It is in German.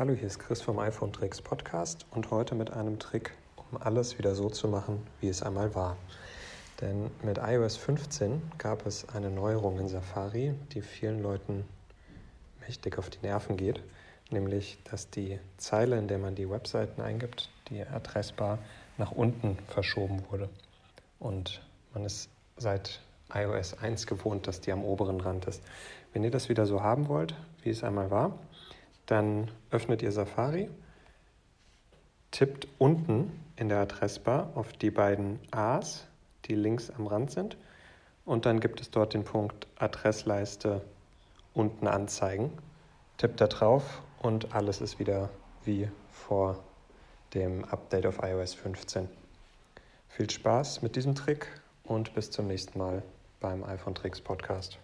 Hallo, hier ist Chris vom iPhone Tricks Podcast und heute mit einem Trick, um alles wieder so zu machen, wie es einmal war. Denn mit iOS 15 gab es eine Neuerung in Safari, die vielen Leuten mächtig auf die Nerven geht, nämlich dass die Zeile, in der man die Webseiten eingibt, die Adressbar nach unten verschoben wurde. Und man ist seit iOS 1 gewohnt, dass die am oberen Rand ist. Wenn ihr das wieder so haben wollt, wie es einmal war, dann öffnet ihr Safari, tippt unten in der Adressbar auf die beiden A's, die links am Rand sind, und dann gibt es dort den Punkt Adressleiste unten anzeigen. Tippt da drauf und alles ist wieder wie vor dem Update auf iOS 15. Viel Spaß mit diesem Trick und bis zum nächsten Mal beim iPhone Tricks Podcast.